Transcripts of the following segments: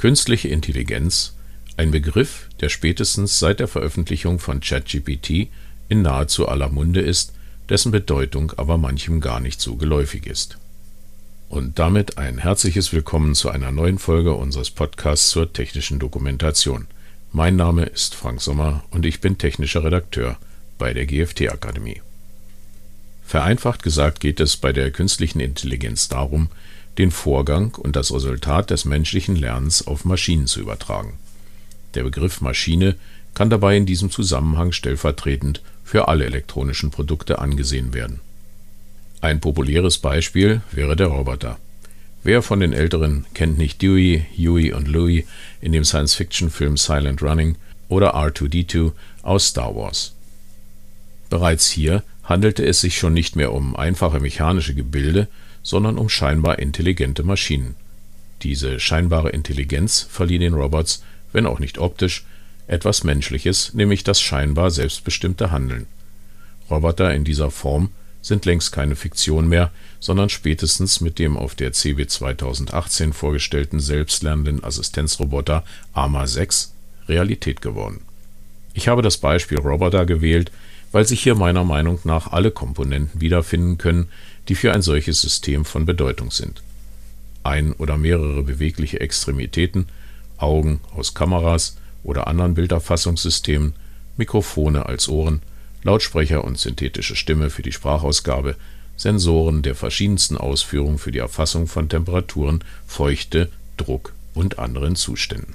Künstliche Intelligenz, ein Begriff, der spätestens seit der Veröffentlichung von ChatGPT in nahezu aller Munde ist, dessen Bedeutung aber manchem gar nicht so geläufig ist. Und damit ein herzliches Willkommen zu einer neuen Folge unseres Podcasts zur technischen Dokumentation. Mein Name ist Frank Sommer und ich bin technischer Redakteur bei der GFT Akademie. Vereinfacht gesagt geht es bei der künstlichen Intelligenz darum, den Vorgang und das Resultat des menschlichen Lernens auf Maschinen zu übertragen. Der Begriff Maschine kann dabei in diesem Zusammenhang stellvertretend für alle elektronischen Produkte angesehen werden. Ein populäres Beispiel wäre der Roboter. Wer von den Älteren kennt nicht Dewey, Huey und Louie in dem Science-Fiction-Film Silent Running oder R2D2 aus Star Wars? Bereits hier handelte es sich schon nicht mehr um einfache mechanische Gebilde, sondern um scheinbar intelligente Maschinen. Diese scheinbare Intelligenz verlieh den Robots, wenn auch nicht optisch, etwas Menschliches, nämlich das scheinbar selbstbestimmte Handeln. Roboter in dieser Form sind längst keine Fiktion mehr, sondern spätestens mit dem auf der CeBIT 2018 vorgestellten selbstlernenden Assistenzroboter AMA 6 Realität geworden. Ich habe das Beispiel Roboter gewählt, weil sich hier meiner Meinung nach alle Komponenten wiederfinden können, die für ein solches System von Bedeutung sind. Ein oder mehrere bewegliche Extremitäten, Augen aus Kameras oder anderen Bilderfassungssystemen, Mikrofone als Ohren, Lautsprecher und synthetische Stimme für die Sprachausgabe, Sensoren der verschiedensten Ausführung für die Erfassung von Temperaturen, Feuchte, Druck und anderen Zuständen.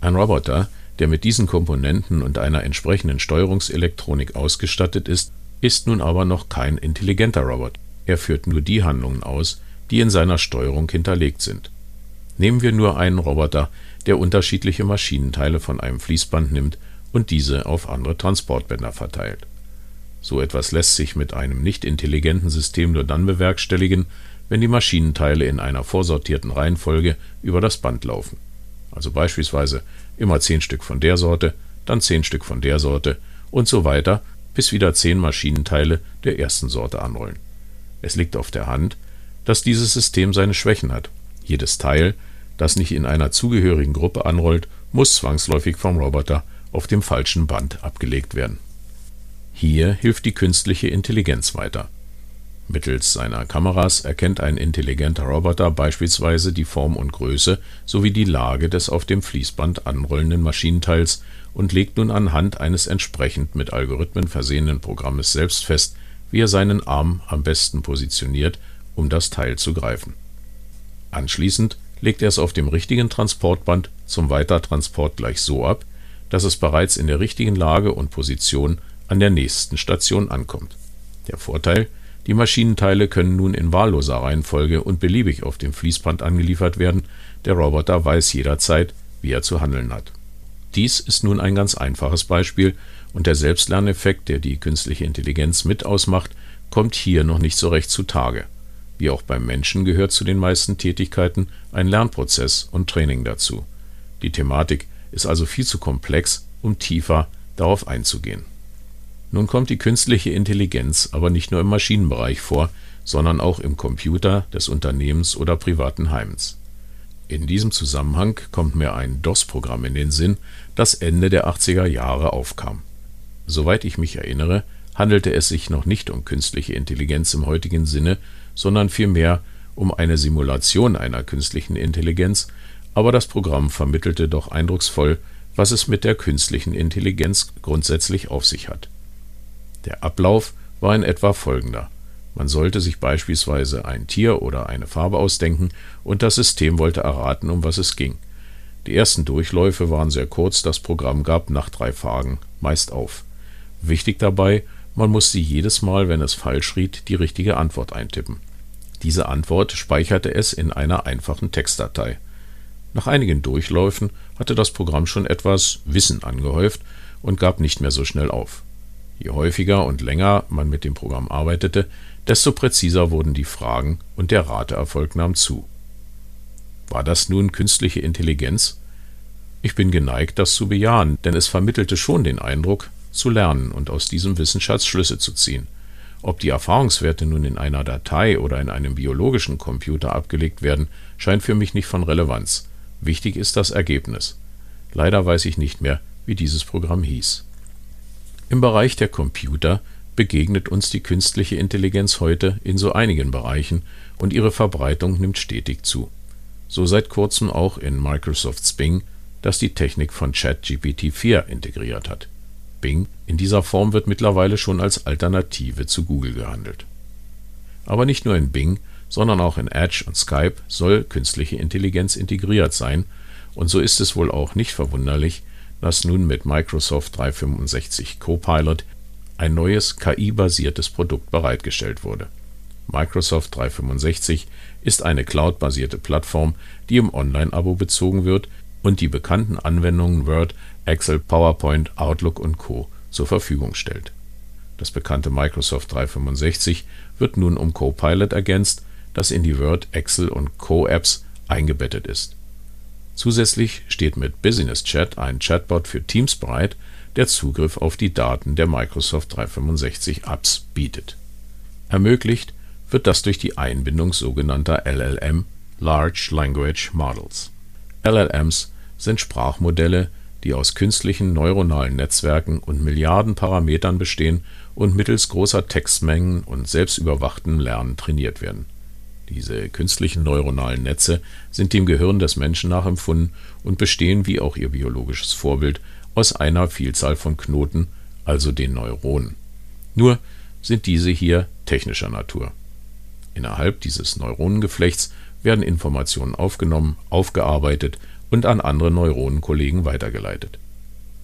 Ein Roboter, der mit diesen Komponenten und einer entsprechenden Steuerungselektronik ausgestattet ist, ist nun aber noch kein intelligenter Robot. Er führt nur die Handlungen aus, die in seiner Steuerung hinterlegt sind. Nehmen wir nur einen Roboter, der unterschiedliche Maschinenteile von einem Fließband nimmt und diese auf andere Transportbänder verteilt. So etwas lässt sich mit einem nicht intelligenten System nur dann bewerkstelligen, wenn die Maschinenteile in einer vorsortierten Reihenfolge über das Band laufen. Also beispielsweise immer zehn Stück von der Sorte, dann zehn Stück von der Sorte und so weiter, bis wieder zehn Maschinenteile der ersten Sorte anrollen. Es liegt auf der Hand, dass dieses System seine Schwächen hat. Jedes Teil, das nicht in einer zugehörigen Gruppe anrollt, muss zwangsläufig vom Roboter auf dem falschen Band abgelegt werden. Hier hilft die künstliche Intelligenz weiter. Mittels seiner Kameras erkennt ein intelligenter Roboter beispielsweise die Form und Größe sowie die Lage des auf dem Fließband anrollenden Maschinenteils und legt nun anhand eines entsprechend mit Algorithmen versehenen Programmes selbst fest, wie er seinen Arm am besten positioniert, um das Teil zu greifen. Anschließend legt er es auf dem richtigen Transportband zum Weitertransport gleich so ab, dass es bereits in der richtigen Lage und Position an der nächsten Station ankommt. Der Vorteil, die Maschinenteile können nun in wahlloser Reihenfolge und beliebig auf dem Fließband angeliefert werden, der Roboter weiß jederzeit, wie er zu handeln hat. Dies ist nun ein ganz einfaches Beispiel und der Selbstlerneffekt, der die künstliche Intelligenz mit ausmacht, kommt hier noch nicht so recht zutage. Wie auch beim Menschen gehört zu den meisten Tätigkeiten ein Lernprozess und Training dazu. Die Thematik ist also viel zu komplex, um tiefer darauf einzugehen. Nun kommt die künstliche Intelligenz aber nicht nur im Maschinenbereich vor, sondern auch im Computer des Unternehmens oder privaten Heims. In diesem Zusammenhang kommt mir ein DOS-Programm in den Sinn, das Ende der 80er Jahre aufkam. Soweit ich mich erinnere, handelte es sich noch nicht um künstliche Intelligenz im heutigen Sinne, sondern vielmehr um eine Simulation einer künstlichen Intelligenz, aber das Programm vermittelte doch eindrucksvoll, was es mit der künstlichen Intelligenz grundsätzlich auf sich hat. Der Ablauf war in etwa folgender. Man sollte sich beispielsweise ein Tier oder eine Farbe ausdenken und das System wollte erraten, um was es ging. Die ersten Durchläufe waren sehr kurz, das Programm gab nach drei Fragen meist auf. Wichtig dabei, man musste jedes Mal, wenn es falsch riet, die richtige Antwort eintippen. Diese Antwort speicherte es in einer einfachen Textdatei. Nach einigen Durchläufen hatte das Programm schon etwas Wissen angehäuft und gab nicht mehr so schnell auf. Je häufiger und länger man mit dem Programm arbeitete, desto präziser wurden die Fragen und der Rateerfolg nahm zu. War das nun künstliche Intelligenz? Ich bin geneigt, das zu bejahen, denn es vermittelte schon den Eindruck, zu lernen und aus diesem Wissensschatz Schlüsse zu ziehen. Ob die Erfahrungswerte nun in einer Datei oder in einem biologischen Computer abgelegt werden, scheint für mich nicht von Relevanz. Wichtig ist das Ergebnis. Leider weiß ich nicht mehr, wie dieses Programm hieß. Im Bereich der Computer begegnet uns die künstliche Intelligenz heute in so einigen Bereichen und ihre Verbreitung nimmt stetig zu. So seit kurzem auch in Microsofts Bing, das die Technik von ChatGPT 4 integriert hat. Bing in dieser Form wird mittlerweile schon als Alternative zu Google gehandelt. Aber nicht nur in Bing, sondern auch in Edge und Skype soll künstliche Intelligenz integriert sein, und so ist es wohl auch nicht verwunderlich, dass nun mit Microsoft 365 Copilot ein neues KI-basiertes Produkt bereitgestellt wurde. Microsoft 365 ist eine cloud-basierte Plattform, die im Online-Abo bezogen wird und die bekannten Anwendungen Word, Excel, PowerPoint, Outlook und Co. zur Verfügung stellt. Das bekannte Microsoft 365 wird nun um Copilot ergänzt, das in die Word, Excel und Co-Apps eingebettet ist. Zusätzlich steht mit Business Chat ein Chatbot für Teams bereit, der Zugriff auf die Daten der Microsoft 365 Apps bietet. Ermöglicht wird das durch die Einbindung sogenannter LLM Large Language Models. LLMs sind Sprachmodelle, die aus künstlichen neuronalen Netzwerken und Milliarden Parametern bestehen und mittels großer Textmengen und selbstüberwachtem Lernen trainiert werden. Diese künstlichen neuronalen Netze sind dem Gehirn des Menschen nachempfunden und bestehen, wie auch ihr biologisches Vorbild, aus einer Vielzahl von Knoten, also den Neuronen. Nur sind diese hier technischer Natur. Innerhalb dieses Neuronengeflechts werden Informationen aufgenommen, aufgearbeitet und an andere Neuronenkollegen weitergeleitet.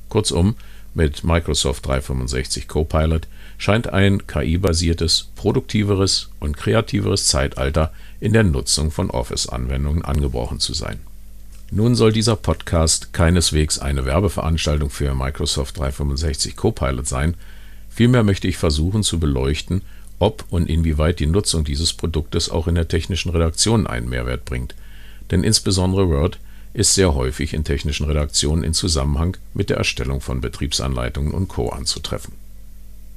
Kurzum, mit Microsoft 365 Copilot scheint ein KI-basiertes, produktiveres und kreativeres Zeitalter in der Nutzung von Office-Anwendungen angebrochen zu sein. Nun soll dieser Podcast keineswegs eine Werbeveranstaltung für Microsoft 365 Copilot sein, vielmehr möchte ich versuchen zu beleuchten, ob und inwieweit die Nutzung dieses Produktes auch in der technischen Redaktion einen Mehrwert bringt. Denn insbesondere Word ist sehr häufig in technischen Redaktionen in Zusammenhang mit der Erstellung von Betriebsanleitungen und Co. anzutreffen.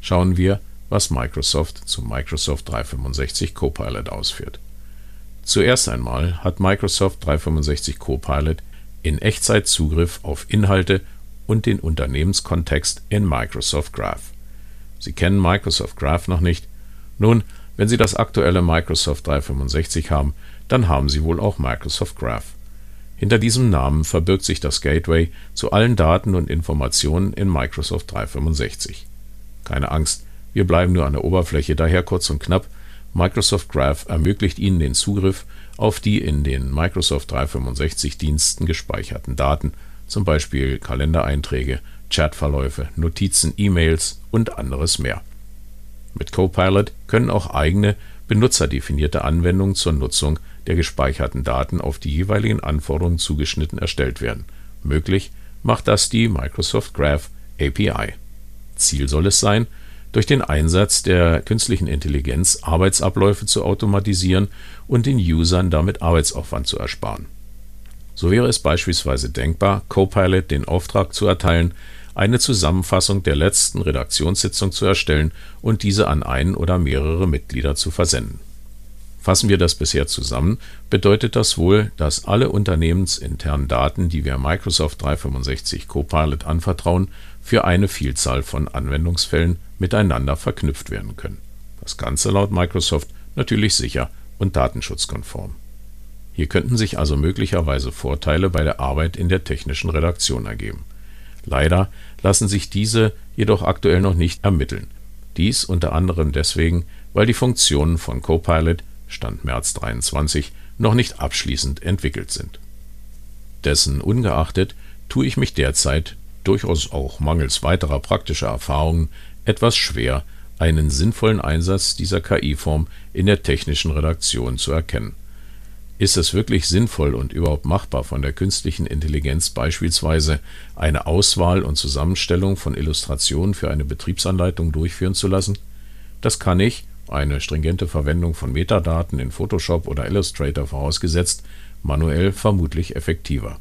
Schauen wir, was Microsoft zu Microsoft 365 Copilot ausführt. Zuerst einmal hat Microsoft 365 Copilot in Echtzeit Zugriff auf Inhalte und den Unternehmenskontext in Microsoft Graph. Sie kennen Microsoft Graph noch nicht? Nun, wenn Sie das aktuelle Microsoft 365 haben, dann haben Sie wohl auch Microsoft Graph. Hinter diesem Namen verbirgt sich das Gateway zu allen Daten und Informationen in Microsoft 365. Keine Angst, wir bleiben nur an der Oberfläche, daher kurz und knapp. Microsoft Graph ermöglicht Ihnen den Zugriff auf die in den Microsoft 365 Diensten gespeicherten Daten, zum Beispiel Kalendereinträge, Chatverläufe, Notizen, E-Mails und anderes mehr. Mit Copilot können auch eigene benutzerdefinierte Anwendungen zur Nutzung der gespeicherten Daten auf die jeweiligen Anforderungen zugeschnitten erstellt werden. Möglich macht das die Microsoft Graph API. Ziel soll es sein, durch den Einsatz der künstlichen Intelligenz Arbeitsabläufe zu automatisieren und den Usern damit Arbeitsaufwand zu ersparen. So wäre es beispielsweise denkbar, Copilot den Auftrag zu erteilen, eine Zusammenfassung der letzten Redaktionssitzung zu erstellen und diese an einen oder mehrere Mitglieder zu versenden. Fassen wir das bisher zusammen, bedeutet das wohl, dass alle unternehmensinternen Daten, die wir Microsoft 365 Copilot anvertrauen, für eine Vielzahl von Anwendungsfällen miteinander verknüpft werden können. Das Ganze laut Microsoft natürlich sicher und datenschutzkonform. Hier könnten sich also möglicherweise Vorteile bei der Arbeit in der technischen Redaktion ergeben. Leider lassen sich diese jedoch aktuell noch nicht ermitteln. Dies unter anderem deswegen, weil die Funktionen von Copilot Stand März 23 noch nicht abschließend entwickelt sind. Dessen ungeachtet tue ich mich derzeit durchaus auch mangels weiterer praktischer Erfahrungen etwas schwer, einen sinnvollen Einsatz dieser KI-Form in der technischen Redaktion zu erkennen. Ist es wirklich sinnvoll und überhaupt machbar, von der künstlichen Intelligenz beispielsweise eine Auswahl und Zusammenstellung von Illustrationen für eine Betriebsanleitung durchführen zu lassen? Das kann ich, eine stringente Verwendung von Metadaten in Photoshop oder Illustrator vorausgesetzt, manuell vermutlich effektiver.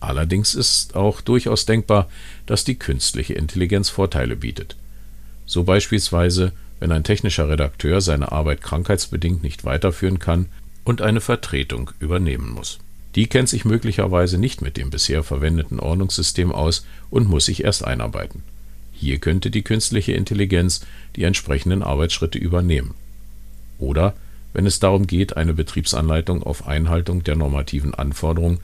Allerdings ist auch durchaus denkbar, dass die künstliche Intelligenz Vorteile bietet. So beispielsweise, wenn ein technischer Redakteur seine Arbeit krankheitsbedingt nicht weiterführen kann und eine Vertretung übernehmen muss. Die kennt sich möglicherweise nicht mit dem bisher verwendeten Ordnungssystem aus und muss sich erst einarbeiten. Hier könnte die künstliche Intelligenz die entsprechenden Arbeitsschritte übernehmen. Oder wenn es darum geht, eine Betriebsanleitung auf Einhaltung der normativen Anforderungen,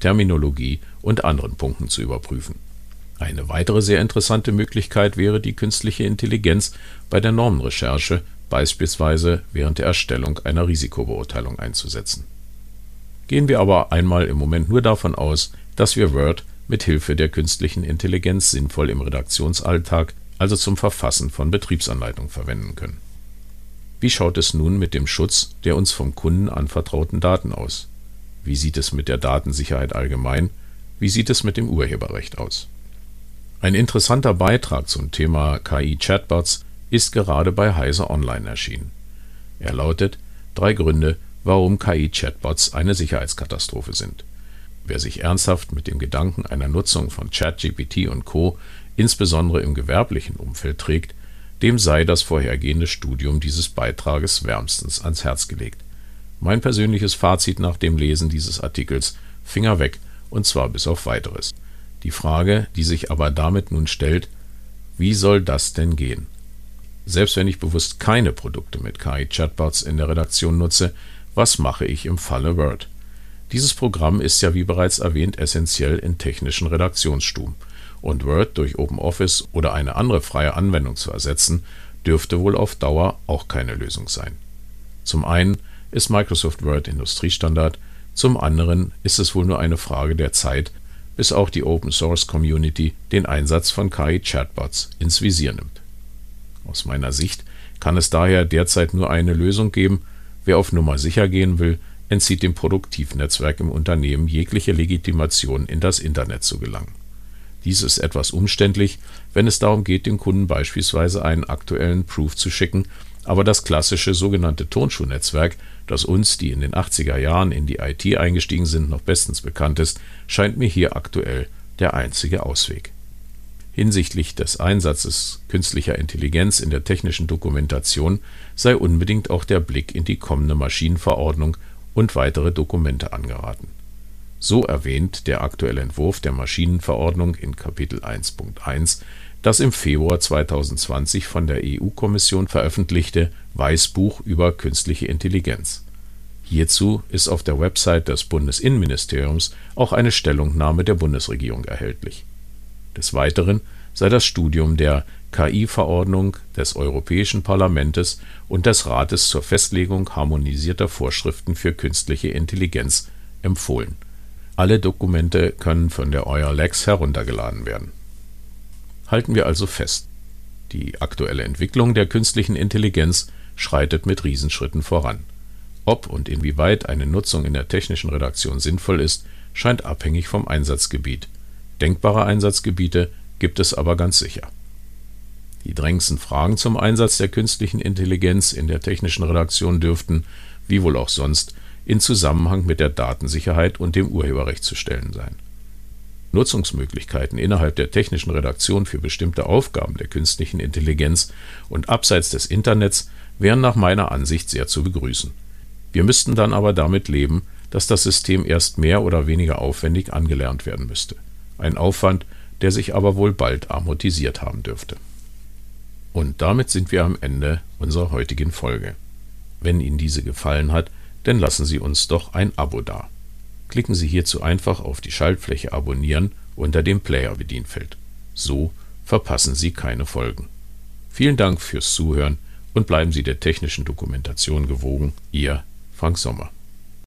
Terminologie und anderen Punkten zu überprüfen. Eine weitere sehr interessante Möglichkeit wäre die künstliche Intelligenz bei der Normenrecherche, beispielsweise während der Erstellung einer Risikobeurteilung einzusetzen. Gehen wir aber einmal im Moment nur davon aus, dass wir Word mit Hilfe der künstlichen Intelligenz sinnvoll im Redaktionsalltag, also zum Verfassen von Betriebsanleitungen verwenden können. Wie schaut es nun mit dem Schutz der uns vom Kunden anvertrauten Daten aus? Wie sieht es mit der Datensicherheit allgemein? Wie sieht es mit dem Urheberrecht aus? Ein interessanter Beitrag zum Thema KI-Chatbots ist gerade bei Heise Online erschienen. Er lautet Drei Gründe, warum KI-Chatbots eine Sicherheitskatastrophe sind. Wer sich ernsthaft mit dem Gedanken einer Nutzung von ChatGPT und Co. insbesondere im gewerblichen Umfeld trägt, dem sei das vorhergehende Studium dieses Beitrages wärmstens ans Herz gelegt. Mein persönliches Fazit nach dem Lesen dieses Artikels: Finger weg, und zwar bis auf weiteres. Die Frage, die sich aber damit nun stellt: Wie soll das denn gehen? Selbst wenn ich bewusst keine Produkte mit KI-Chatbots in der Redaktion nutze, was mache ich im Falle Word? Dieses Programm ist ja wie bereits erwähnt essentiell in technischen Redaktionsstuben und Word durch OpenOffice oder eine andere freie Anwendung zu ersetzen, dürfte wohl auf Dauer auch keine Lösung sein. Zum einen ist Microsoft Word Industriestandard, zum anderen ist es wohl nur eine Frage der Zeit, bis auch die Open Source Community den Einsatz von KI-Chatbots ins Visier nimmt. Aus meiner Sicht kann es daher derzeit nur eine Lösung geben, wer auf Nummer sicher gehen will, entzieht dem Produktivnetzwerk im Unternehmen jegliche Legitimation in das Internet zu gelangen. Dies ist etwas umständlich, wenn es darum geht, dem Kunden beispielsweise einen aktuellen Proof zu schicken, aber das klassische sogenannte Tonschuhnetzwerk, das uns, die in den 80er Jahren in die IT eingestiegen sind, noch bestens bekannt ist, scheint mir hier aktuell der einzige Ausweg. Hinsichtlich des Einsatzes künstlicher Intelligenz in der technischen Dokumentation sei unbedingt auch der Blick in die kommende Maschinenverordnung und weitere Dokumente angeraten so erwähnt der aktuelle Entwurf der Maschinenverordnung in Kapitel 1.1 das im Februar 2020 von der EU-Kommission veröffentlichte Weißbuch über künstliche Intelligenz. Hierzu ist auf der Website des Bundesinnenministeriums auch eine Stellungnahme der Bundesregierung erhältlich. Des Weiteren sei das Studium der KI-Verordnung des Europäischen Parlamentes und des Rates zur Festlegung harmonisierter Vorschriften für künstliche Intelligenz empfohlen alle Dokumente können von der EuerLex heruntergeladen werden. Halten wir also fest: Die aktuelle Entwicklung der künstlichen Intelligenz schreitet mit Riesenschritten voran. Ob und inwieweit eine Nutzung in der technischen Redaktion sinnvoll ist, scheint abhängig vom Einsatzgebiet. Denkbare Einsatzgebiete gibt es aber ganz sicher. Die drängendsten Fragen zum Einsatz der künstlichen Intelligenz in der technischen Redaktion dürften, wie wohl auch sonst, in Zusammenhang mit der Datensicherheit und dem Urheberrecht zu stellen sein. Nutzungsmöglichkeiten innerhalb der technischen Redaktion für bestimmte Aufgaben der künstlichen Intelligenz und abseits des Internets wären nach meiner Ansicht sehr zu begrüßen. Wir müssten dann aber damit leben, dass das System erst mehr oder weniger aufwendig angelernt werden müsste. Ein Aufwand, der sich aber wohl bald amortisiert haben dürfte. Und damit sind wir am Ende unserer heutigen Folge. Wenn Ihnen diese gefallen hat, dann lassen Sie uns doch ein Abo da. Klicken Sie hierzu einfach auf die Schaltfläche Abonnieren unter dem Player-Bedienfeld. So verpassen Sie keine Folgen. Vielen Dank fürs Zuhören und bleiben Sie der technischen Dokumentation gewogen. Ihr Frank Sommer.